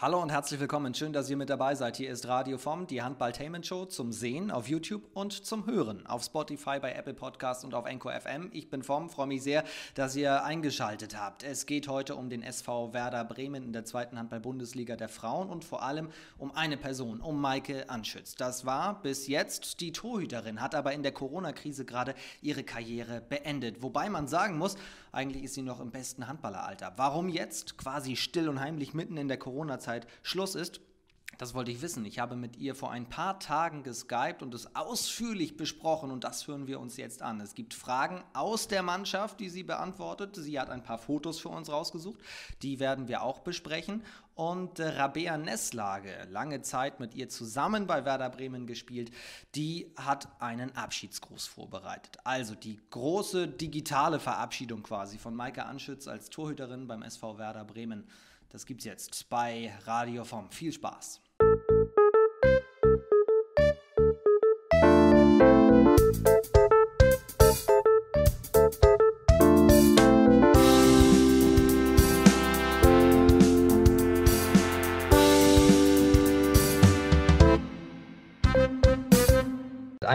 Hallo und herzlich willkommen. Schön, dass ihr mit dabei seid. Hier ist Radio vom, die Handballtainment Show zum Sehen auf YouTube und zum Hören auf Spotify, bei Apple Podcast und auf Anchor FM. Ich bin vom, freue mich sehr, dass ihr eingeschaltet habt. Es geht heute um den SV Werder Bremen in der zweiten Handball-Bundesliga der Frauen und vor allem um eine Person, um Maike Anschütz. Das war bis jetzt die Torhüterin, hat aber in der Corona-Krise gerade ihre Karriere beendet. Wobei man sagen muss, eigentlich ist sie noch im besten Handballeralter. Warum jetzt quasi still und heimlich mitten in der Corona-Zeit Schluss ist, das wollte ich wissen. Ich habe mit ihr vor ein paar Tagen geskypt und es ausführlich besprochen und das hören wir uns jetzt an. Es gibt Fragen aus der Mannschaft, die sie beantwortet. Sie hat ein paar Fotos für uns rausgesucht. Die werden wir auch besprechen. Und äh, Rabea Nesslage, lange Zeit mit ihr zusammen bei Werder Bremen gespielt, die hat einen Abschiedsgruß vorbereitet. Also die große digitale Verabschiedung quasi von Maike Anschütz als Torhüterin beim SV Werder Bremen. Das gibt's jetzt bei Radio vom. Viel Spaß.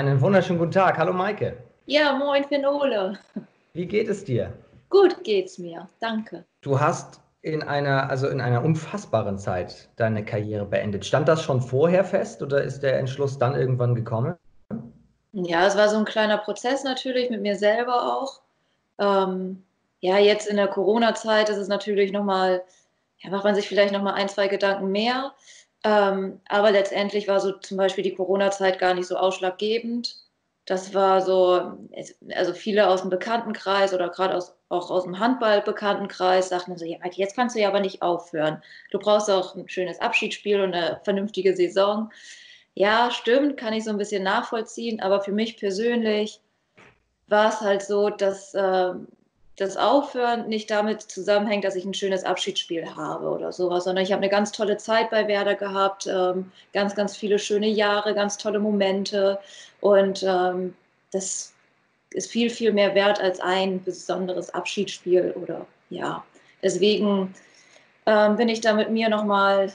Einen wunderschönen guten Tag. Hallo Maike. Ja, moin Finole. Wie geht es dir? Gut geht's mir, danke. Du hast in einer, also in einer unfassbaren Zeit deine Karriere beendet. Stand das schon vorher fest oder ist der Entschluss dann irgendwann gekommen? Ja, es war so ein kleiner Prozess natürlich mit mir selber auch. Ähm, ja, jetzt in der Corona-Zeit ist es natürlich nochmal, ja, macht man sich vielleicht nochmal ein, zwei Gedanken mehr. Ähm, aber letztendlich war so zum Beispiel die Corona-Zeit gar nicht so ausschlaggebend. Das war so, also viele aus dem Bekanntenkreis oder gerade aus, auch aus dem Handball-Bekanntenkreis sagten so, ja, jetzt kannst du ja aber nicht aufhören. Du brauchst auch ein schönes Abschiedsspiel und eine vernünftige Saison. Ja, stimmt, kann ich so ein bisschen nachvollziehen, aber für mich persönlich war es halt so, dass äh, das Aufhören nicht damit zusammenhängt, dass ich ein schönes Abschiedsspiel habe oder sowas, sondern ich habe eine ganz tolle Zeit bei Werder gehabt, ähm, ganz, ganz viele schöne Jahre, ganz tolle Momente und ähm, das ist viel, viel mehr wert als ein besonderes Abschiedsspiel oder ja. Deswegen ähm, bin ich da mit mir nochmal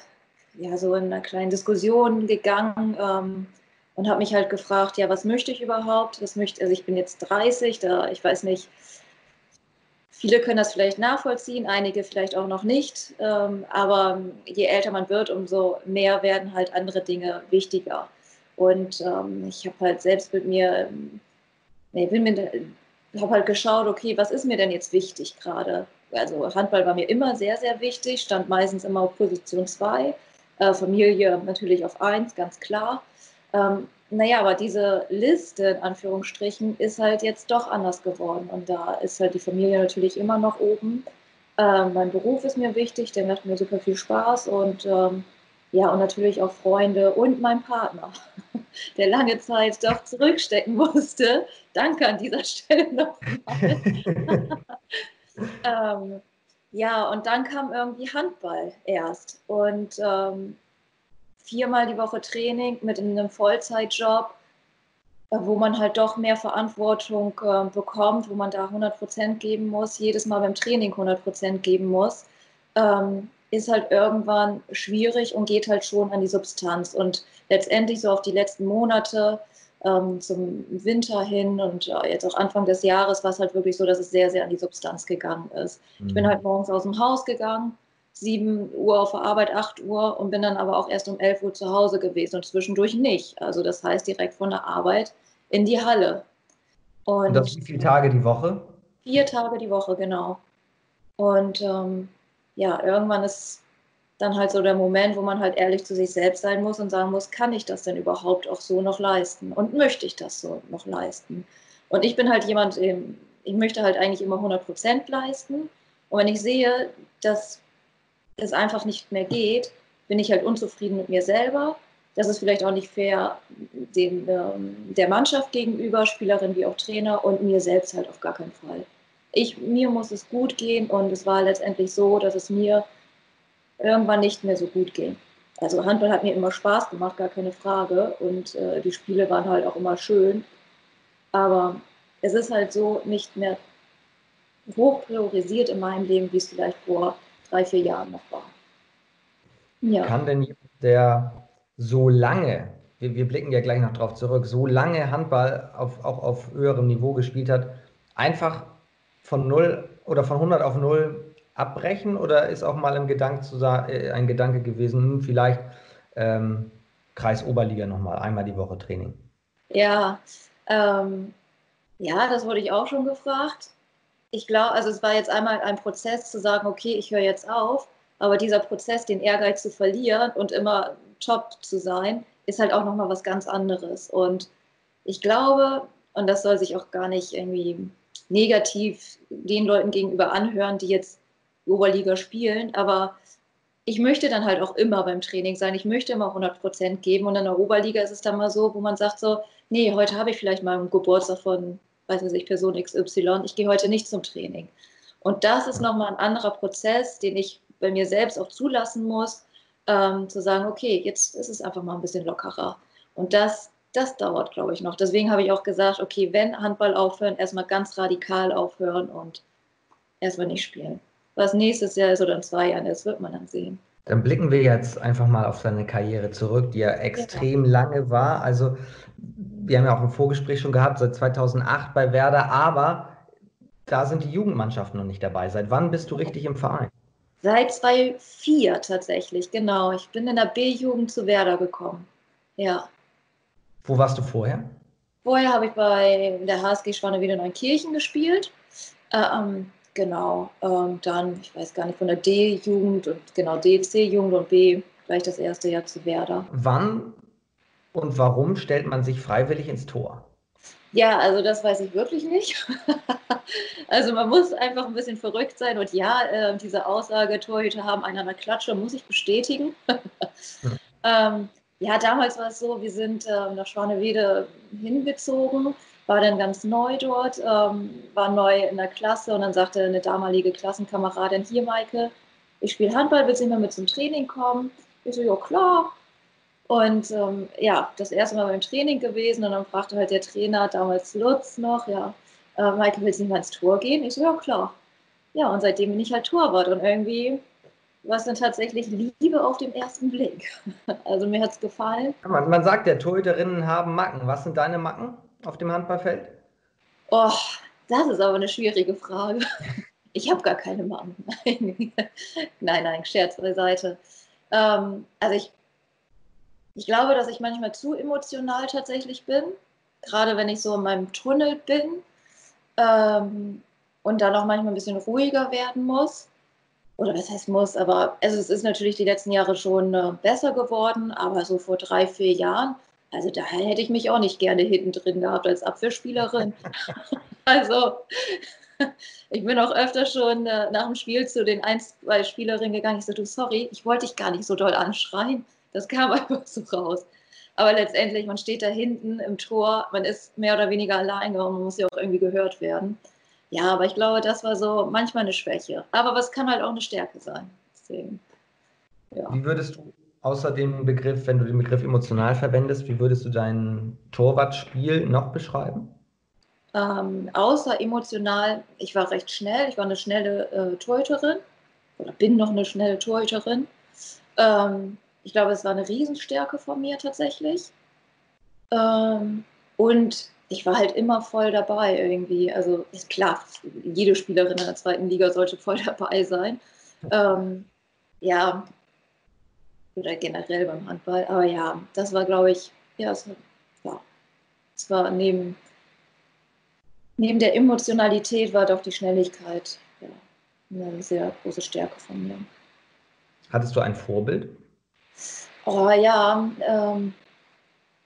ja, so in einer kleinen Diskussion gegangen ähm, und habe mich halt gefragt, ja, was möchte ich überhaupt? Was möchte, also ich bin jetzt 30, da ich weiß nicht, Viele können das vielleicht nachvollziehen, einige vielleicht auch noch nicht. Ähm, aber je älter man wird, umso mehr werden halt andere Dinge wichtiger. Und ähm, ich habe halt selbst mit mir, ich bin mir, habe halt geschaut, okay, was ist mir denn jetzt wichtig gerade? Also Handball war mir immer sehr, sehr wichtig, stand meistens immer auf Position 2, äh, Familie natürlich auf 1, ganz klar. Ähm, naja, aber diese Liste in Anführungsstrichen ist halt jetzt doch anders geworden. Und da ist halt die Familie natürlich immer noch oben. Ähm, mein Beruf ist mir wichtig, der macht mir super viel Spaß und ähm, ja, und natürlich auch Freunde und mein Partner, der lange Zeit doch zurückstecken musste. Danke an dieser Stelle nochmal. ähm, ja, und dann kam irgendwie Handball erst. Und ähm, viermal die Woche Training mit einem Vollzeitjob, äh, wo man halt doch mehr Verantwortung äh, bekommt, wo man da 100 Prozent geben muss, jedes Mal beim Training 100 Prozent geben muss, ähm, ist halt irgendwann schwierig und geht halt schon an die Substanz. Und letztendlich so auf die letzten Monate ähm, zum Winter hin und äh, jetzt auch Anfang des Jahres war es halt wirklich so, dass es sehr, sehr an die Substanz gegangen ist. Mhm. Ich bin mhm. halt morgens aus dem Haus gegangen, 7 Uhr auf der Arbeit, 8 Uhr und bin dann aber auch erst um 11 Uhr zu Hause gewesen und zwischendurch nicht. Also das heißt direkt von der Arbeit in die Halle. Und, und das wie viele Tage die Woche? Vier Tage die Woche, genau. Und ähm, ja, irgendwann ist dann halt so der Moment, wo man halt ehrlich zu sich selbst sein muss und sagen muss, kann ich das denn überhaupt auch so noch leisten? Und möchte ich das so noch leisten? Und ich bin halt jemand, ich möchte halt eigentlich immer 100 Prozent leisten. Und wenn ich sehe, dass es einfach nicht mehr geht, bin ich halt unzufrieden mit mir selber. Das ist vielleicht auch nicht fair dem, ähm, der Mannschaft gegenüber, Spielerin wie auch Trainer und mir selbst halt auf gar keinen Fall. Ich, mir muss es gut gehen und es war letztendlich so, dass es mir irgendwann nicht mehr so gut ging. Also Handball hat mir immer Spaß gemacht, gar keine Frage. Und äh, die Spiele waren halt auch immer schön. Aber es ist halt so nicht mehr hoch priorisiert in meinem Leben, wie es vielleicht vor drei, vier Jahren noch war. Ja. Kann denn jemand, der so lange, wir, wir, blicken ja gleich noch drauf zurück, so lange Handball auf, auch auf höherem Niveau gespielt hat, einfach von 0 oder von 100 auf 0 abbrechen oder ist auch mal im Gedanke zu äh, ein Gedanke gewesen, hm, vielleicht ähm, Kreis Oberliga nochmal, einmal die Woche Training? Ja, ähm, ja, das wurde ich auch schon gefragt. Ich glaube, also es war jetzt einmal ein Prozess zu sagen, okay, ich höre jetzt auf, aber dieser Prozess, den Ehrgeiz zu verlieren und immer top zu sein, ist halt auch nochmal was ganz anderes. Und ich glaube, und das soll sich auch gar nicht irgendwie negativ den Leuten gegenüber anhören, die jetzt Oberliga spielen, aber ich möchte dann halt auch immer beim Training sein. Ich möchte immer 100 Prozent geben. Und in der Oberliga ist es dann mal so, wo man sagt so, nee, heute habe ich vielleicht mal einen Geburtstag von, weiß nicht, Person XY. Ich gehe heute nicht zum Training. Und das ist nochmal ein anderer Prozess, den ich bei mir selbst auch zulassen muss, ähm, zu sagen, okay, jetzt ist es einfach mal ein bisschen lockerer. Und das, das dauert, glaube ich, noch. Deswegen habe ich auch gesagt, okay, wenn Handball aufhören, erstmal ganz radikal aufhören und erstmal nicht spielen. Was nächstes Jahr ist oder in zwei Jahren ist, wird man dann sehen. Dann blicken wir jetzt einfach mal auf seine Karriere zurück, die ja extrem ja. lange war. Also wir haben ja auch ein Vorgespräch schon gehabt, seit 2008 bei Werder, aber da sind die Jugendmannschaften noch nicht dabei. Seit wann bist du richtig im Verein? Seit 2004 tatsächlich, genau. Ich bin in der B-Jugend zu Werder gekommen. Ja. Wo warst du vorher? Vorher habe ich bei der HSG Schwanewede Neunkirchen gespielt. Ähm, Genau. Ähm, dann, ich weiß gar nicht, von der D-Jugend und genau D-C-Jugend und B gleich das erste Jahr zu Werder. Wann und warum stellt man sich freiwillig ins Tor? Ja, also das weiß ich wirklich nicht. also man muss einfach ein bisschen verrückt sein und ja, äh, diese Aussage, Torhüter haben einen an der Klatsche, muss ich bestätigen. hm. ähm, ja, damals war es so, wir sind äh, nach Schwanewede hingezogen war dann ganz neu dort, ähm, war neu in der Klasse und dann sagte eine damalige Klassenkameradin, hier Maike, ich spiele Handball, willst du nicht mal mit zum Training kommen? Ich so, ja klar. Und ähm, ja, das erste Mal beim Training gewesen und dann fragte halt der Trainer, damals Lutz noch, ja, äh, Maike, willst du nicht mal ins Tor gehen? Ich so, ja klar. Ja, und seitdem bin ich halt Torwart und irgendwie war es dann tatsächlich Liebe auf den ersten Blick. Also mir hat es gefallen. Man, man sagt ja, Torhüterinnen haben Macken. Was sind deine Macken? auf dem Handballfeld? Oh, das ist aber eine schwierige Frage. Ich habe gar keine. Nein, nein, nein, Scherz beiseite. Ähm, also ich, ich glaube, dass ich manchmal zu emotional tatsächlich bin, gerade wenn ich so in meinem Tunnel bin ähm, und dann auch manchmal ein bisschen ruhiger werden muss. Oder was heißt muss, aber also es ist natürlich die letzten Jahre schon äh, besser geworden, aber so vor drei, vier Jahren also da hätte ich mich auch nicht gerne hinten drin gehabt als Abwehrspielerin. also ich bin auch öfter schon äh, nach dem Spiel zu den ein, zwei Spielerinnen gegangen. Ich so, du, sorry, ich wollte dich gar nicht so doll anschreien. Das kam einfach so raus. Aber letztendlich, man steht da hinten im Tor, man ist mehr oder weniger alleine und man muss ja auch irgendwie gehört werden. Ja, aber ich glaube, das war so manchmal eine Schwäche. Aber was kann halt auch eine Stärke sein. Deswegen, ja. Wie würdest du außer dem Begriff, wenn du den Begriff emotional verwendest, wie würdest du dein Torwartspiel noch beschreiben? Ähm, außer emotional, ich war recht schnell, ich war eine schnelle äh, Torhüterin oder bin noch eine schnelle Torhüterin. Ähm, ich glaube, es war eine Riesenstärke von mir tatsächlich. Ähm, und ich war halt immer voll dabei irgendwie. Also ist klar, jede Spielerin in der zweiten Liga sollte voll dabei sein. Ähm, ja, oder generell beim Handball. Aber ja, das war, glaube ich, ja, es war, es war neben, neben der Emotionalität war doch die Schnelligkeit ja, eine sehr große Stärke von mir. Hattest du ein Vorbild? Oh ja, ähm,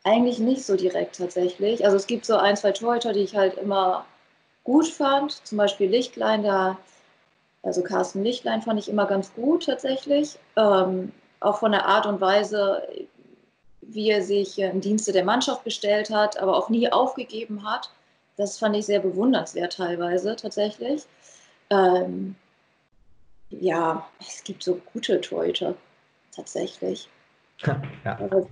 eigentlich nicht so direkt tatsächlich. Also es gibt so ein, zwei Torhüter, die ich halt immer gut fand. Zum Beispiel Lichtlein, da, also Carsten Lichtlein fand ich immer ganz gut tatsächlich. Ähm, auch von der Art und Weise, wie er sich im Dienste der Mannschaft gestellt hat, aber auch nie aufgegeben hat. Das fand ich sehr bewundernswert teilweise tatsächlich. Ähm, ja, es gibt so gute Torhüter tatsächlich. Ja. Aber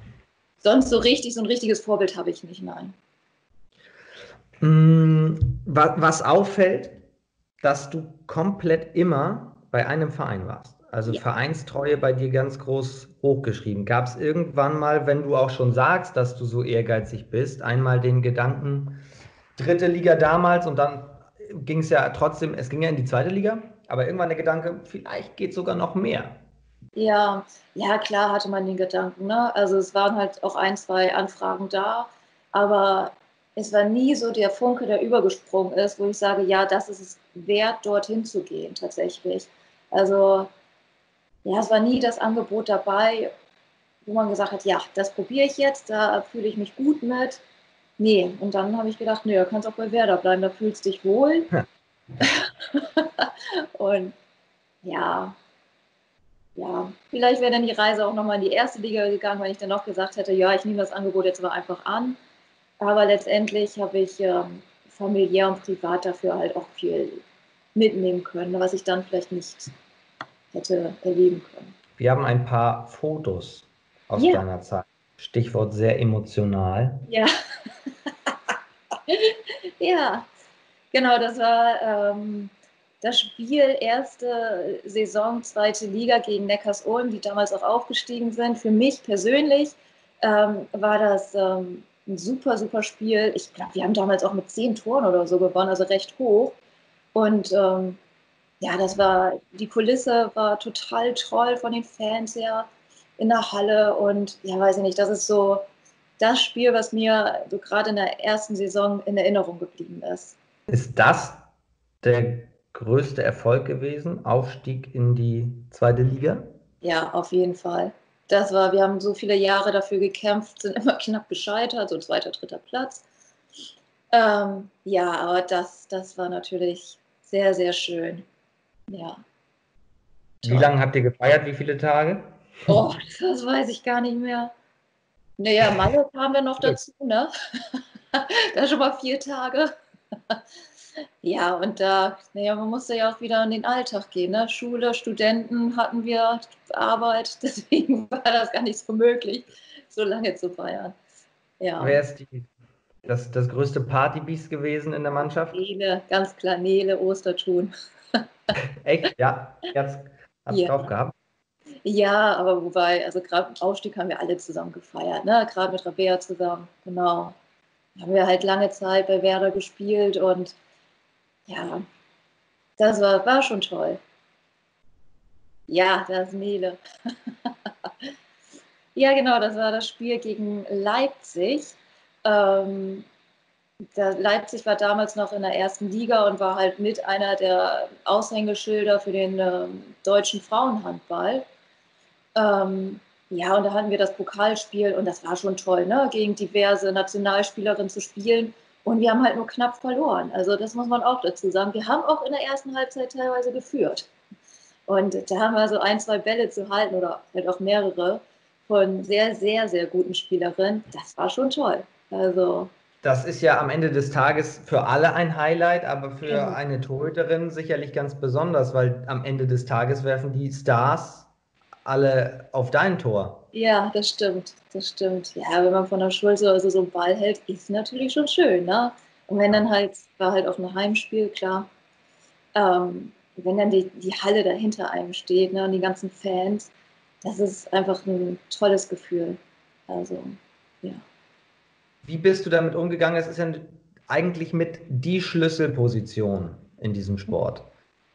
sonst so richtig, so ein richtiges Vorbild habe ich nicht, nein. Mm, was auffällt, dass du komplett immer bei einem Verein warst. Also ja. Vereinstreue bei dir ganz groß hochgeschrieben. Gab es irgendwann mal, wenn du auch schon sagst, dass du so ehrgeizig bist, einmal den Gedanken, dritte Liga damals und dann ging es ja trotzdem, es ging ja in die zweite Liga, aber irgendwann der Gedanke, vielleicht geht sogar noch mehr. Ja, ja, klar hatte man den Gedanken. Ne? Also es waren halt auch ein, zwei Anfragen da, aber es war nie so der Funke, der übergesprungen ist, wo ich sage, ja, das ist es wert, dorthin zu gehen tatsächlich. Also ja, es war nie das Angebot dabei, wo man gesagt hat, ja, das probiere ich jetzt, da fühle ich mich gut mit. Nee, und dann habe ich gedacht, nee, du kannst auch bei Werder bleiben, da fühlst du dich wohl. und ja, ja, vielleicht wäre dann die Reise auch nochmal in die erste Liga gegangen, wenn ich dann noch gesagt hätte, ja, ich nehme das Angebot jetzt aber einfach an. Aber letztendlich habe ich ähm, familiär und privat dafür halt auch viel mitnehmen können, was ich dann vielleicht nicht hätte erleben können. Wir haben ein paar Fotos aus ja. deiner Zeit. Stichwort sehr emotional. Ja. ja, genau, das war ähm, das Spiel erste Saison, zweite Liga gegen Neckars-Ulm, die damals auch aufgestiegen sind. Für mich persönlich ähm, war das ähm, ein super, super Spiel. Ich glaube, wir haben damals auch mit zehn Toren oder so gewonnen, also recht hoch. Und ähm, ja, das war, die Kulisse war total toll von den Fans her in der Halle und ja, weiß ich nicht, das ist so das Spiel, was mir so gerade in der ersten Saison in Erinnerung geblieben ist. Ist das der größte Erfolg gewesen? Aufstieg in die zweite Liga? Ja, auf jeden Fall. Das war, wir haben so viele Jahre dafür gekämpft, sind immer knapp gescheitert, so zweiter, dritter Platz. Ähm, ja, aber das, das war natürlich sehr, sehr schön. Ja. Wie lange habt ihr gefeiert? Wie viele Tage? Oh, das weiß ich gar nicht mehr. Naja, Malle kamen wir noch dazu, ne? da schon mal vier Tage. Ja, und da, naja, man musste ja auch wieder in den Alltag gehen, ne? Schule, Studenten hatten wir, Arbeit, deswegen war das gar nicht so möglich, so lange zu feiern. Ja. Wer ist die, das, das größte Partybiest gewesen in der Mannschaft? Nele, ganz klar, Nele Ostertun. Echt? Ja, hast du ja. drauf gehabt. Ja, aber wobei, also gerade im Aufstieg haben wir alle zusammen gefeiert, ne? gerade mit Rabea zusammen, genau. Da haben wir halt lange Zeit bei Werder gespielt und ja, das war, war schon toll. Ja, das Nele. ja, genau, das war das Spiel gegen Leipzig. Ähm, Leipzig war damals noch in der ersten Liga und war halt mit einer der Aushängeschilder für den äh, deutschen Frauenhandball. Ähm, ja, und da hatten wir das Pokalspiel und das war schon toll, ne? gegen diverse Nationalspielerinnen zu spielen. Und wir haben halt nur knapp verloren. Also das muss man auch dazu sagen. Wir haben auch in der ersten Halbzeit teilweise geführt. Und da haben wir so ein, zwei Bälle zu halten oder halt auch mehrere von sehr, sehr, sehr guten Spielerinnen. Das war schon toll. Also das ist ja am Ende des Tages für alle ein Highlight, aber für ja. eine Torhüterin sicherlich ganz besonders, weil am Ende des Tages werfen die Stars alle auf dein Tor. Ja, das stimmt, das stimmt. Ja, wenn man von der Schulze also so einen Ball hält, ist natürlich schon schön, ne? Und wenn dann halt, war halt auf einem Heimspiel, klar, ähm, wenn dann die, die Halle dahinter einem steht, ne, und die ganzen Fans, das ist einfach ein tolles Gefühl. Also, ja. Wie bist du damit umgegangen? Es ist ja eigentlich mit die Schlüsselposition in diesem Sport.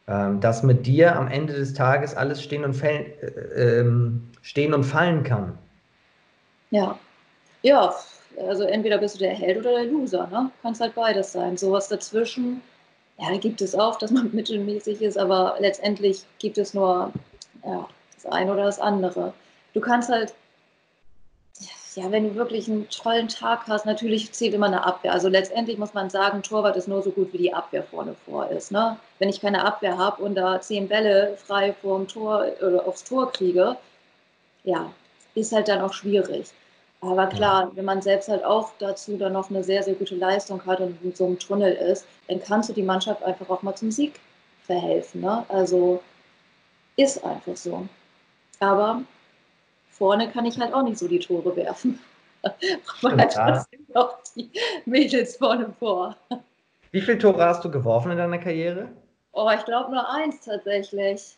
Ähm, dass mit dir am Ende des Tages alles stehen und, fallen, äh, ähm, stehen und fallen kann. Ja, ja, also entweder bist du der Held oder der Loser, ne? Kannst halt beides sein. Sowas dazwischen, ja, gibt es auch, dass man mittelmäßig ist, aber letztendlich gibt es nur ja, das eine oder das andere. Du kannst halt ja, wenn du wirklich einen tollen Tag hast, natürlich zählt immer eine Abwehr. Also letztendlich muss man sagen, Torwart ist nur so gut, wie die Abwehr vorne vor ist. Ne? Wenn ich keine Abwehr habe und da zehn Bälle frei vorm Tor oder aufs Tor kriege, ja, ist halt dann auch schwierig. Aber klar, wenn man selbst halt auch dazu dann noch eine sehr, sehr gute Leistung hat und in so einem Tunnel ist, dann kannst du die Mannschaft einfach auch mal zum Sieg verhelfen. Ne? Also ist einfach so. Aber vorne kann ich halt auch nicht so die Tore werfen. Man hat trotzdem noch die Mädels vorne vor. Wie viele Tore hast du geworfen in deiner Karriere? Oh, ich glaube nur eins tatsächlich.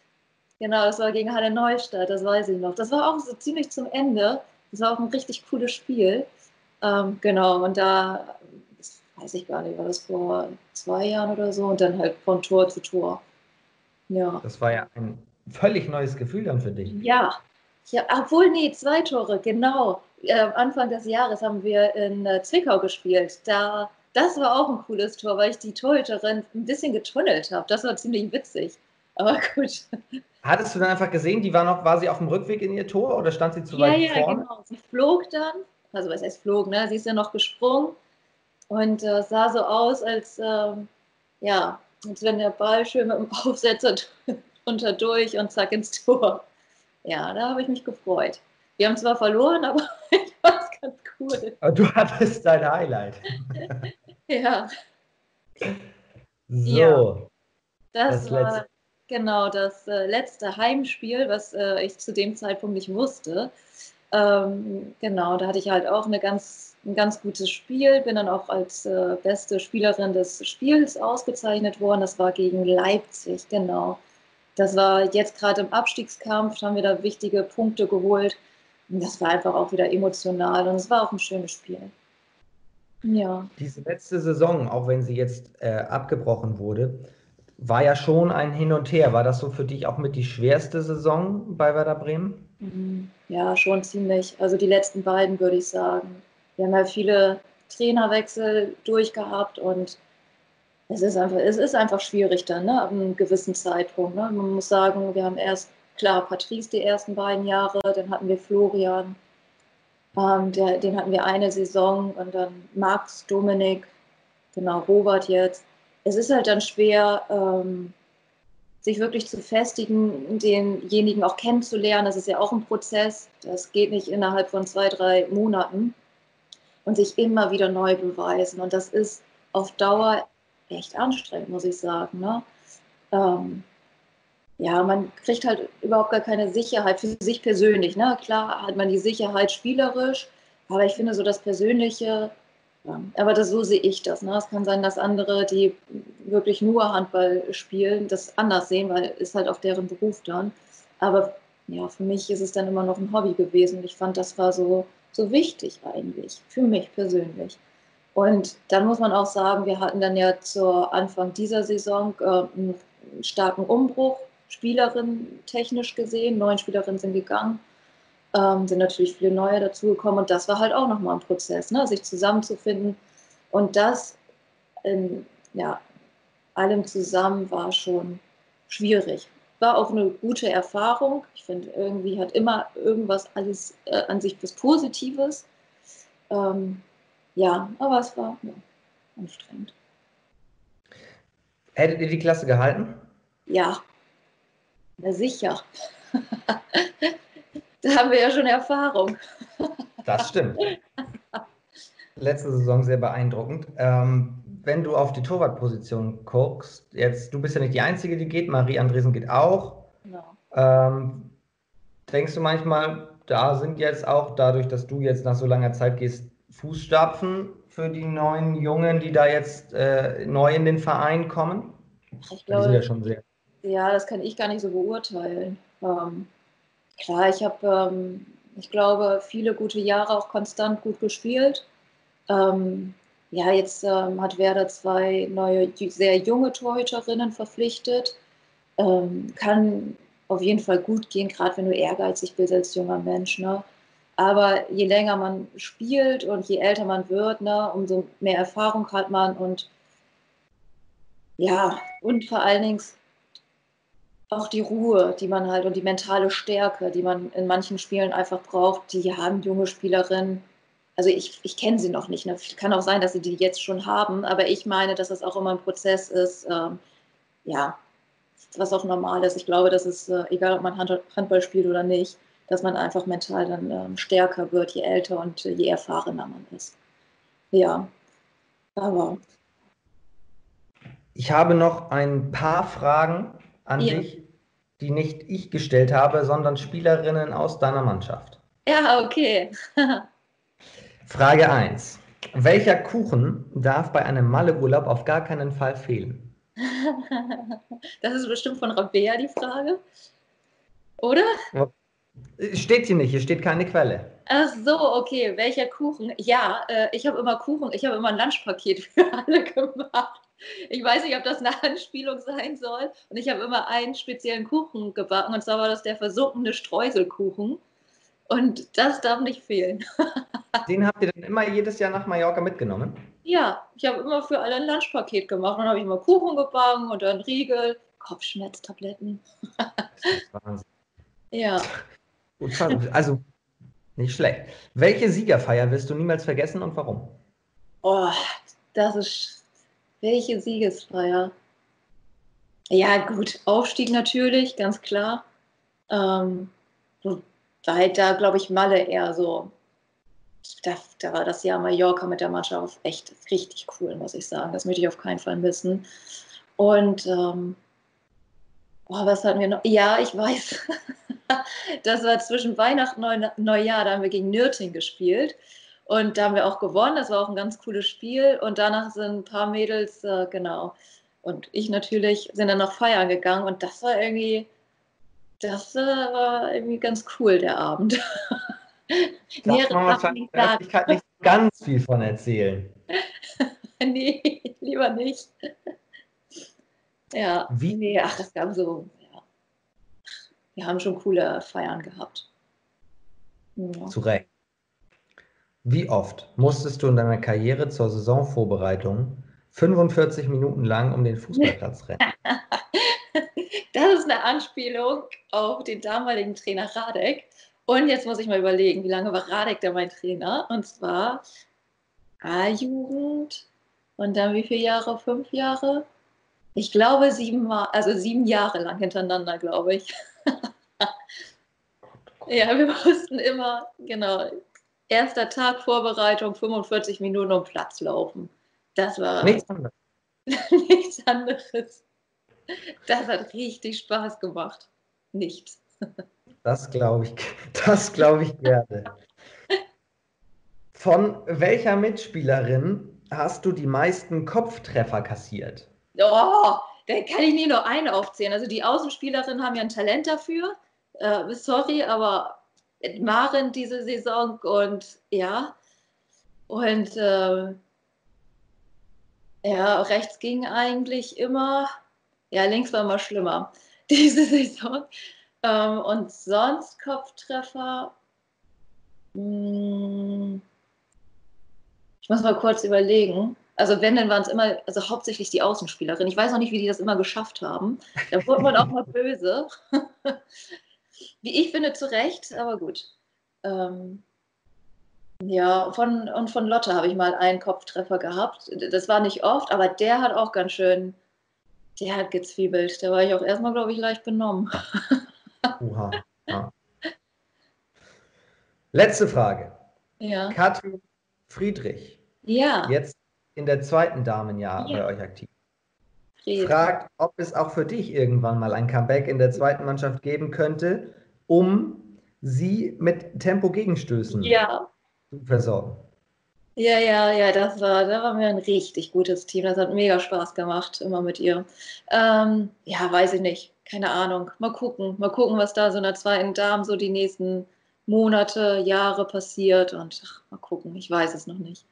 Genau, das war gegen Halle Neustadt, das weiß ich noch. Das war auch so ziemlich zum Ende. Das war auch ein richtig cooles Spiel. Ähm, genau, und da, das weiß ich gar nicht, war das vor zwei Jahren oder so und dann halt von Tor zu Tor. Ja. Das war ja ein völlig neues Gefühl dann für dich. Ja, ja obwohl, nee, zwei Tore, genau. Äh, Anfang des Jahres haben wir in äh, Zwickau gespielt. Da, das war auch ein cooles Tor, weil ich die Torhüterin ein bisschen getunnelt habe. Das war ziemlich witzig. Aber gut. Hattest du dann einfach gesehen, die war noch, war sie auf dem Rückweg in ihr Tor oder stand sie zu ja, weit ja, vorne? Ja, genau. Sie flog dann, also was heißt flog, ne? Sie ist ja noch gesprungen und äh, sah so aus, als, ähm, ja, als wenn der Ball schön mit dem Aufsetzer unterdurch und zack ins Tor. Ja, da habe ich mich gefreut. Wir haben zwar verloren, aber ich fand es ganz cool. Aber du hattest dein Highlight. ja. So. Ja, das, das war letzte. genau das äh, letzte Heimspiel, was äh, ich zu dem Zeitpunkt nicht wusste. Ähm, genau, da hatte ich halt auch eine ganz, ein ganz gutes Spiel, bin dann auch als äh, beste Spielerin des Spiels ausgezeichnet worden. Das war gegen Leipzig, genau. Das war jetzt gerade im Abstiegskampf, haben wir da wichtige Punkte geholt. Und das war einfach auch wieder emotional und es war auch ein schönes Spiel. Ja. Diese letzte Saison, auch wenn sie jetzt äh, abgebrochen wurde, war ja schon ein Hin und Her. War das so für dich auch mit die schwerste Saison bei Werder Bremen? Mhm. Ja, schon ziemlich. Also die letzten beiden würde ich sagen. Wir haben ja viele Trainerwechsel durchgehabt und es ist einfach, es ist einfach schwierig dann, ne, ab einem gewissen Zeitpunkt. Ne? Man muss sagen, wir haben erst, klar, Patrice die ersten beiden Jahre, dann hatten wir Florian, ähm, der, den hatten wir eine Saison und dann Max, Dominik, genau, Robert jetzt. Es ist halt dann schwer, ähm, sich wirklich zu festigen, denjenigen auch kennenzulernen. Das ist ja auch ein Prozess. Das geht nicht innerhalb von zwei, drei Monaten und sich immer wieder neu beweisen. Und das ist auf Dauer echt anstrengend, muss ich sagen. Ne? Ähm, ja, man kriegt halt überhaupt gar keine Sicherheit für sich persönlich. Ne? Klar hat man die Sicherheit spielerisch, aber ich finde so das Persönliche, ja, aber das, so sehe ich das. Ne? Es kann sein, dass andere, die wirklich nur Handball spielen, das anders sehen, weil es halt auch deren Beruf dann. Aber ja, für mich ist es dann immer noch ein Hobby gewesen. Ich fand, das war so, so wichtig eigentlich, für mich persönlich. Und dann muss man auch sagen, wir hatten dann ja zu Anfang dieser Saison äh, einen starken Umbruch, Spielerin technisch gesehen. Neun Spielerinnen sind gegangen, ähm, sind natürlich viele neue dazugekommen. Und das war halt auch nochmal ein Prozess, ne? sich zusammenzufinden. Und das in ja, allem zusammen war schon schwierig. War auch eine gute Erfahrung. Ich finde, irgendwie hat immer irgendwas alles äh, an sich was Positives. Ähm, ja, aber es war ja, anstrengend. Hättet ihr die Klasse gehalten? Ja, na sicher. da haben wir ja schon Erfahrung. das stimmt. Letzte Saison sehr beeindruckend. Ähm, wenn du auf die Torwartposition guckst, jetzt, du bist ja nicht die Einzige, die geht, Marie Andresen geht auch. No. Ähm, denkst du manchmal, da sind jetzt auch dadurch, dass du jetzt nach so langer Zeit gehst, Fußstapfen für die neuen Jungen, die da jetzt äh, neu in den Verein kommen? Ich glaube, die sind ja schon sehr. Ja, das kann ich gar nicht so beurteilen. Ähm, klar, ich habe, ähm, ich glaube, viele gute Jahre auch konstant gut gespielt. Ähm, ja, jetzt ähm, hat Werder zwei neue, sehr junge Torhüterinnen verpflichtet. Ähm, kann auf jeden Fall gut gehen, gerade wenn du ehrgeizig bist als junger Mensch. Ne? Aber je länger man spielt und je älter man wird, ne, umso mehr Erfahrung hat man und ja, und vor allen Dingen auch die Ruhe, die man halt und die mentale Stärke, die man in manchen Spielen einfach braucht, die haben junge Spielerinnen. Also ich, ich kenne sie noch nicht. Ne? Kann auch sein, dass sie die jetzt schon haben, aber ich meine, dass das auch immer ein Prozess ist, ähm, ja, was auch normal ist. Ich glaube, dass es, äh, egal ob man Handball spielt oder nicht, dass man einfach mental dann ähm, stärker wird, je älter und äh, je erfahrener man ist. Ja, aber. Ich habe noch ein paar Fragen an ja. dich, die nicht ich gestellt habe, sondern Spielerinnen aus deiner Mannschaft. Ja, okay. Frage 1. Welcher Kuchen darf bei einem Malle-Urlaub auf gar keinen Fall fehlen? das ist bestimmt von Rabea die Frage. Oder? Steht hier nicht, hier steht keine Quelle. Ach so, okay. Welcher Kuchen? Ja, äh, ich habe immer Kuchen, ich habe immer ein Lunchpaket für alle gemacht. Ich weiß nicht, ob das eine Anspielung sein soll. Und ich habe immer einen speziellen Kuchen gebacken. Und zwar war das der versunkene Streuselkuchen. Und das darf nicht fehlen. Den habt ihr dann immer jedes Jahr nach Mallorca mitgenommen? Ja, ich habe immer für alle ein Lunchpaket gemacht. Dann habe ich immer Kuchen gebacken und dann Riegel, Kopfschmerztabletten. das ist Wahnsinn. Ja. Also nicht schlecht. Welche Siegerfeier wirst du niemals vergessen und warum? Oh, das ist. Welche Siegesfeier? Ja, gut, Aufstieg natürlich, ganz klar. Ähm, da, glaube ich, Malle eher so. Da, da, war das Jahr Mallorca mit der Mannschaft echt richtig cool, muss ich sagen. Das möchte ich auf keinen Fall missen. Und ähm, oh, was hatten wir noch? Ja, ich weiß. das war zwischen Weihnachten und Neujahr, da haben wir gegen Nürting gespielt. Und da haben wir auch gewonnen. Das war auch ein ganz cooles Spiel. Und danach sind ein paar Mädels, äh, genau, und ich natürlich, sind dann noch feiern gegangen. Und das war irgendwie, das äh, war irgendwie ganz cool, der Abend. Da kann man in der Öffentlichkeit nicht ganz viel von erzählen. nee, lieber nicht. ja, Wie? nee, ach, das gab so wir haben schon coole Feiern gehabt. Ja. Zu Recht. Wie oft musstest du in deiner Karriere zur Saisonvorbereitung 45 Minuten lang um den Fußballplatz rennen? das ist eine Anspielung auf den damaligen Trainer Radek. Und jetzt muss ich mal überlegen, wie lange war Radek da mein Trainer? Und zwar A-Jugend und dann wie viele Jahre? Fünf Jahre? Ich glaube sieben, also sieben Jahre lang hintereinander, glaube ich. ja, wir mussten immer, genau, erster Tag Vorbereitung, 45 Minuten um Platz laufen. Das war nichts anderes. nichts anderes. Das hat richtig Spaß gemacht. Nichts. Das glaube ich, das glaube ich gerne. Von welcher Mitspielerin hast du die meisten Kopftreffer kassiert? Oh, da kann ich nie nur eine aufzählen. Also die Außenspielerinnen haben ja ein Talent dafür. Äh, sorry, aber Maren diese Saison und ja. Und äh, ja, rechts ging eigentlich immer. Ja, links war immer schlimmer diese Saison. Ähm, und sonst Kopftreffer. Mh, hm, ich muss mal kurz überlegen. Also wenn, dann waren es immer, also hauptsächlich die Außenspielerin. Ich weiß auch nicht, wie die das immer geschafft haben. Da wurde man auch mal böse. wie ich finde, zu Recht, aber gut. Ähm, ja, von, und von Lotte habe ich mal einen Kopftreffer gehabt. Das war nicht oft, aber der hat auch ganz schön, der hat gezwiebelt. Da war ich auch erstmal, glaube ich, leicht benommen. Uha. Ja. Letzte Frage. Ja. Katrin Friedrich. Ja. Jetzt in der zweiten Damenjahr ja. bei euch aktiv. Fragt, ob es auch für dich irgendwann mal ein Comeback in der zweiten Mannschaft geben könnte, um sie mit Tempo-Gegenstößen ja. zu versorgen. Ja, ja, ja, das war, da waren wir ein richtig gutes Team. Das hat mega Spaß gemacht, immer mit ihr. Ähm, ja, weiß ich nicht. Keine Ahnung. Mal gucken. Mal gucken, was da so in der zweiten Dame so die nächsten Monate, Jahre passiert. Und ach, mal gucken. Ich weiß es noch nicht.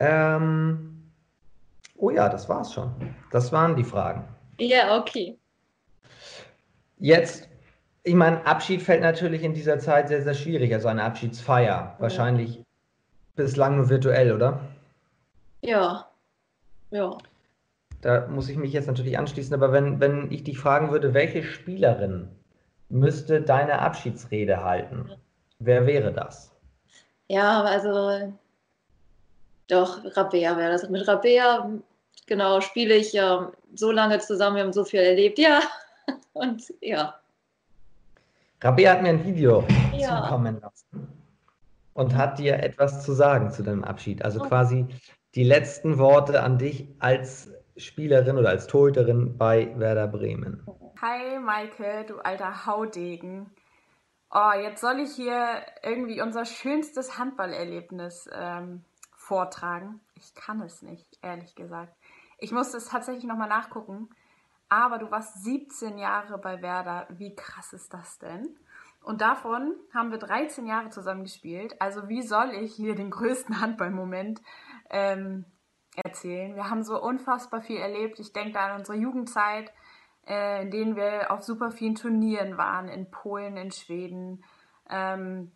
Ähm, oh ja, das war's schon. Das waren die Fragen. Ja, okay. Jetzt, ich meine, Abschied fällt natürlich in dieser Zeit sehr, sehr schwierig. Also eine Abschiedsfeier. Ja. Wahrscheinlich bislang nur virtuell, oder? Ja. Ja. Da muss ich mich jetzt natürlich anschließen, aber wenn, wenn ich dich fragen würde, welche Spielerin müsste deine Abschiedsrede halten, wer wäre das? Ja, also doch, Rabea wäre das. Mit Rabea, genau, spiele ich ja so lange zusammen, wir haben so viel erlebt, ja. Und ja. Rabea hat mir ein Video ja. zukommen lassen und hat dir etwas zu sagen zu deinem Abschied. Also oh. quasi die letzten Worte an dich als Spielerin oder als Torhüterin bei Werder Bremen. Hi Maike, du alter Haudegen. Oh, jetzt soll ich hier irgendwie unser schönstes Handballerlebnis ähm, vortragen. Ich kann es nicht, ehrlich gesagt. Ich musste es tatsächlich nochmal nachgucken. aber du warst 17 Jahre bei Werder. Wie krass ist das denn? Und davon haben wir 13 Jahre zusammen gespielt. Also wie soll ich hier den größten Handballmoment ähm, erzählen? Wir haben so unfassbar viel erlebt. Ich denke da an unsere Jugendzeit, äh, in denen wir auf super vielen Turnieren waren, in Polen, in Schweden, ähm,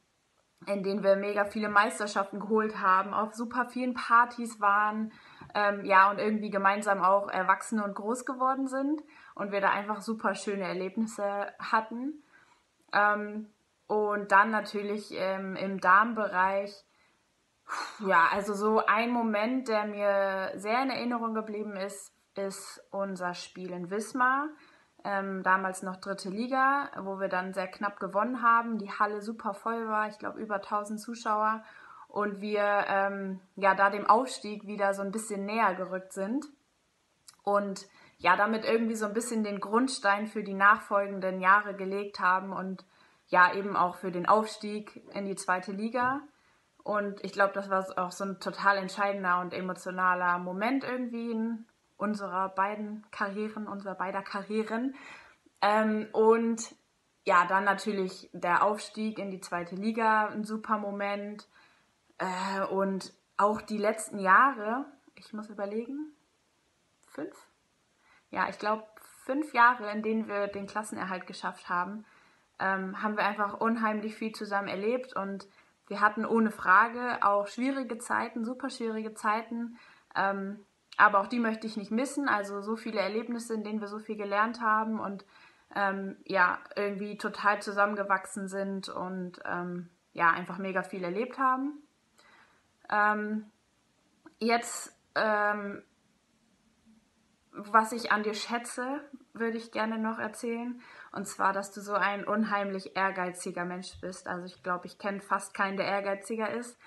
in denen wir mega viele Meisterschaften geholt haben, auf super vielen Partys waren, ähm, ja, und irgendwie gemeinsam auch erwachsen und groß geworden sind und wir da einfach super schöne Erlebnisse hatten. Ähm, und dann natürlich ähm, im Darmbereich, ja, also so ein Moment, der mir sehr in Erinnerung geblieben ist, ist unser Spiel in Wismar. Ähm, damals noch dritte Liga, wo wir dann sehr knapp gewonnen haben, die Halle super voll war, ich glaube über 1000 Zuschauer und wir ähm, ja da dem Aufstieg wieder so ein bisschen näher gerückt sind und ja damit irgendwie so ein bisschen den Grundstein für die nachfolgenden Jahre gelegt haben und ja eben auch für den Aufstieg in die zweite Liga. Und ich glaube, das war auch so ein total entscheidender und emotionaler Moment irgendwie in unserer beiden Karrieren, unserer beider Karrieren. Ähm, und ja, dann natürlich der Aufstieg in die zweite Liga, ein super Moment. Äh, und auch die letzten Jahre, ich muss überlegen, fünf? Ja, ich glaube, fünf Jahre, in denen wir den Klassenerhalt geschafft haben, ähm, haben wir einfach unheimlich viel zusammen erlebt und wir hatten ohne Frage auch schwierige Zeiten, super schwierige Zeiten. Ähm, aber auch die möchte ich nicht missen. Also so viele Erlebnisse, in denen wir so viel gelernt haben und ähm, ja, irgendwie total zusammengewachsen sind und ähm, ja, einfach mega viel erlebt haben. Ähm, jetzt, ähm, was ich an dir schätze, würde ich gerne noch erzählen. Und zwar, dass du so ein unheimlich ehrgeiziger Mensch bist. Also ich glaube, ich kenne fast keinen, der ehrgeiziger ist.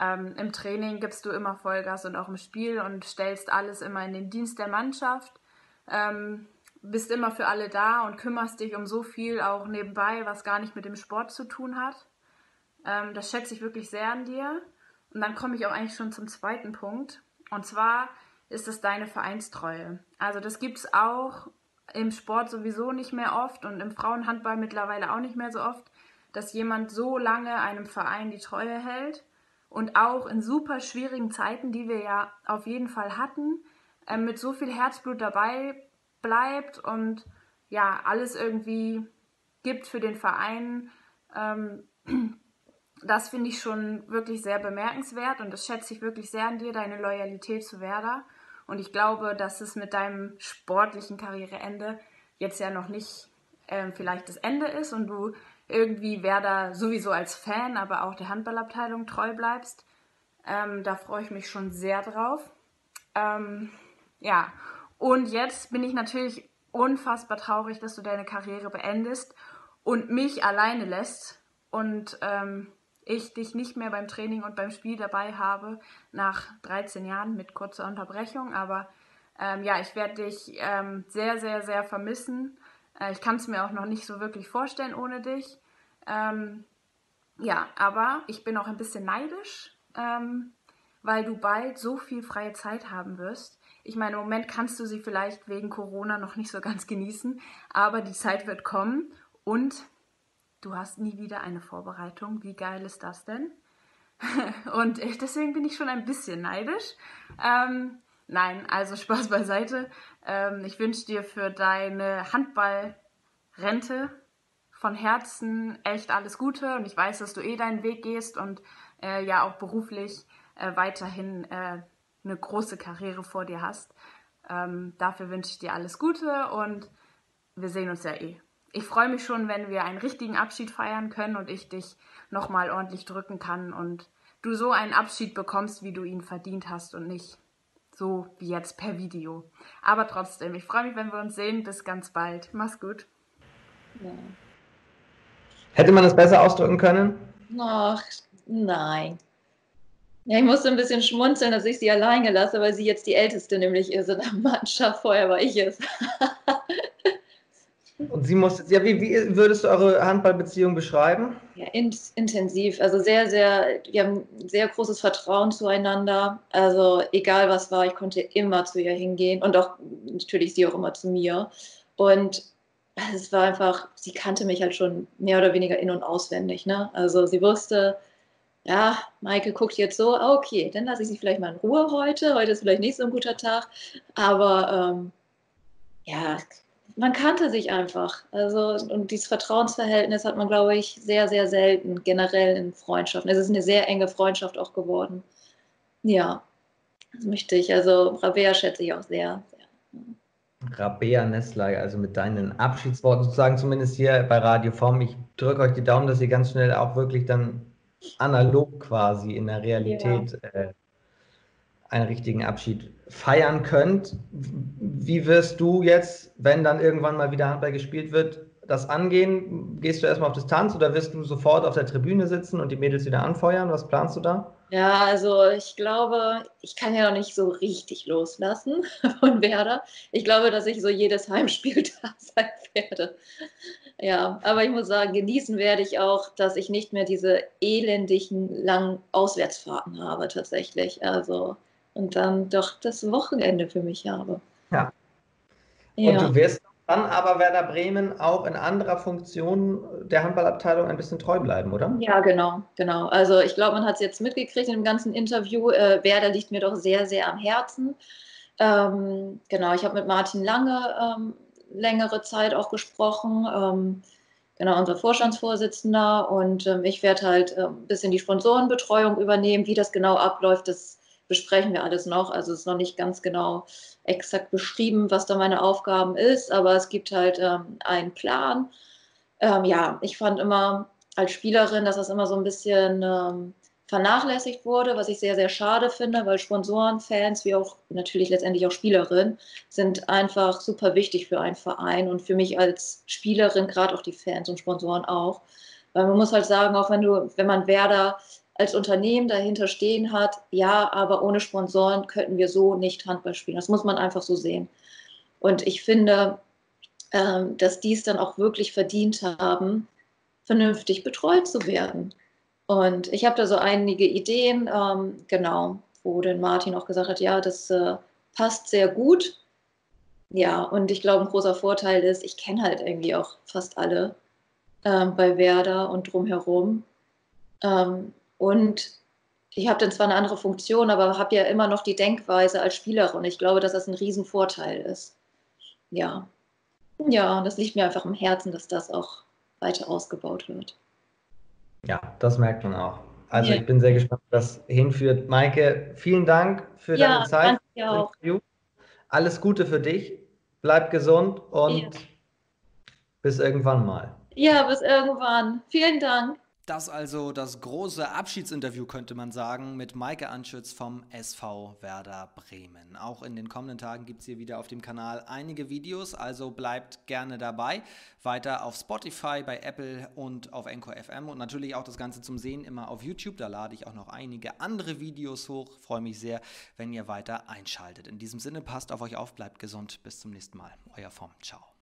Ähm, Im Training gibst du immer Vollgas und auch im Spiel und stellst alles immer in den Dienst der Mannschaft. Ähm, bist immer für alle da und kümmerst dich um so viel auch nebenbei, was gar nicht mit dem Sport zu tun hat. Ähm, das schätze ich wirklich sehr an dir. Und dann komme ich auch eigentlich schon zum zweiten Punkt. Und zwar ist es deine Vereinstreue. Also das gibt es auch im Sport sowieso nicht mehr oft und im Frauenhandball mittlerweile auch nicht mehr so oft, dass jemand so lange einem Verein die Treue hält und auch in super schwierigen Zeiten, die wir ja auf jeden Fall hatten, äh, mit so viel Herzblut dabei bleibt und ja, alles irgendwie gibt für den Verein. Ähm, das finde ich schon wirklich sehr bemerkenswert und das schätze ich wirklich sehr an dir, deine Loyalität zu Werder. Und ich glaube, dass es mit deinem sportlichen Karriereende jetzt ja noch nicht äh, vielleicht das Ende ist und du irgendwie Werder sowieso als Fan, aber auch der Handballabteilung treu bleibst. Ähm, da freue ich mich schon sehr drauf. Ähm, ja, und jetzt bin ich natürlich unfassbar traurig, dass du deine Karriere beendest und mich alleine lässt. Und ähm, ich dich nicht mehr beim Training und beim Spiel dabei habe, nach 13 Jahren mit kurzer Unterbrechung. Aber ähm, ja, ich werde dich ähm, sehr, sehr, sehr vermissen. Äh, ich kann es mir auch noch nicht so wirklich vorstellen ohne dich. Ähm, ja, aber ich bin auch ein bisschen neidisch, ähm, weil du bald so viel freie Zeit haben wirst. Ich meine, im Moment kannst du sie vielleicht wegen Corona noch nicht so ganz genießen, aber die Zeit wird kommen und du hast nie wieder eine Vorbereitung. Wie geil ist das denn? Und deswegen bin ich schon ein bisschen neidisch. Ähm, nein, also Spaß beiseite. Ähm, ich wünsche dir für deine Handballrente von Herzen echt alles Gute und ich weiß, dass du eh deinen Weg gehst und äh, ja auch beruflich äh, weiterhin äh, eine große Karriere vor dir hast. Ähm, dafür wünsche ich dir alles Gute und wir sehen uns ja eh ich freue mich schon, wenn wir einen richtigen Abschied feiern können und ich dich nochmal ordentlich drücken kann und du so einen Abschied bekommst, wie du ihn verdient hast und nicht so wie jetzt per Video. Aber trotzdem, ich freue mich, wenn wir uns sehen. Bis ganz bald. Mach's gut. Ja. Hätte man es besser ausdrücken können? Ach, nein. Ja, ich musste ein bisschen schmunzeln, dass ich sie allein gelasse, weil sie jetzt die Älteste nämlich ist in der Mannschaft. Vorher war ich es. Und sie musste, ja, wie, wie würdest du eure Handballbeziehung beschreiben? Ja, in, intensiv. Also sehr, sehr, wir haben sehr großes Vertrauen zueinander. Also egal was war, ich konnte immer zu ihr hingehen und auch natürlich sie auch immer zu mir. Und es war einfach, sie kannte mich halt schon mehr oder weniger in- und auswendig. Ne? Also sie wusste, ja, Maike guckt jetzt so, ah, okay, dann lasse ich sie vielleicht mal in Ruhe heute. Heute ist vielleicht nicht so ein guter Tag. Aber ähm, ja, man kannte sich einfach. Also, und dieses Vertrauensverhältnis hat man, glaube ich, sehr, sehr selten generell in Freundschaften. Es ist eine sehr enge Freundschaft auch geworden. Ja, das möchte ich. Also, Rabea schätze ich auch sehr. sehr. Rabea Nessler, also mit deinen Abschiedsworten sozusagen, zumindest hier bei Radio Form. Ich drücke euch die Daumen, dass ihr ganz schnell auch wirklich dann analog quasi in der Realität ja. äh, einen richtigen Abschied feiern könnt. Wie wirst du jetzt, wenn dann irgendwann mal wieder Handball gespielt wird, das angehen? Gehst du erstmal auf Distanz oder wirst du sofort auf der Tribüne sitzen und die Mädels wieder anfeuern? Was planst du da? Ja, also ich glaube, ich kann ja noch nicht so richtig loslassen von Werder. Ich glaube, dass ich so jedes Heimspiel da sein werde. Ja, aber ich muss sagen, genießen werde ich auch, dass ich nicht mehr diese elendigen langen Auswärtsfahrten habe tatsächlich. Also und dann doch das Wochenende für mich habe. Ja. ja. Und du wirst dann aber Werder Bremen auch in anderer Funktion der Handballabteilung ein bisschen treu bleiben, oder? Ja, genau, genau. Also ich glaube, man hat es jetzt mitgekriegt in dem ganzen Interview. Äh, Werder liegt mir doch sehr, sehr am Herzen. Ähm, genau, ich habe mit Martin Lange ähm, längere Zeit auch gesprochen. Ähm, genau, unser Vorstandsvorsitzender. Und ähm, ich werde halt ein bisschen die Sponsorenbetreuung übernehmen. Wie das genau abläuft, das besprechen wir alles noch. Also es ist noch nicht ganz genau exakt beschrieben, was da meine Aufgaben ist, aber es gibt halt ähm, einen Plan. Ähm, ja, ich fand immer als Spielerin, dass das immer so ein bisschen ähm, vernachlässigt wurde, was ich sehr, sehr schade finde, weil Sponsoren, Fans, wie auch natürlich letztendlich auch Spielerinnen, sind einfach super wichtig für einen Verein und für mich als Spielerin, gerade auch die Fans und Sponsoren auch. Weil man muss halt sagen, auch wenn du, wenn man Werder als Unternehmen dahinter stehen hat, ja, aber ohne Sponsoren könnten wir so nicht Handball spielen. Das muss man einfach so sehen. Und ich finde, ähm, dass die es dann auch wirklich verdient haben, vernünftig betreut zu werden. Und ich habe da so einige Ideen, ähm, genau, wo dann Martin auch gesagt hat, ja, das äh, passt sehr gut. Ja, und ich glaube, ein großer Vorteil ist, ich kenne halt irgendwie auch fast alle ähm, bei Werder und drumherum. Ähm, und ich habe dann zwar eine andere Funktion, aber habe ja immer noch die Denkweise als Spielerin. Ich glaube, dass das ein Riesenvorteil ist. Ja. Ja, und das liegt mir einfach im Herzen, dass das auch weiter ausgebaut wird. Ja, das merkt man auch. Also ja. ich bin sehr gespannt, was hinführt. Maike, vielen Dank für ja, deine Zeit. Danke auch. Alles Gute für dich. Bleib gesund und ja. bis irgendwann mal. Ja, bis irgendwann. Vielen Dank. Das also das große Abschiedsinterview, könnte man sagen, mit Maike Anschütz vom SV Werder Bremen. Auch in den kommenden Tagen gibt es hier wieder auf dem Kanal einige Videos, also bleibt gerne dabei. Weiter auf Spotify, bei Apple und auf Encore FM und natürlich auch das Ganze zum Sehen immer auf YouTube. Da lade ich auch noch einige andere Videos hoch. Freue mich sehr, wenn ihr weiter einschaltet. In diesem Sinne, passt auf euch auf, bleibt gesund. Bis zum nächsten Mal. Euer Form. Ciao.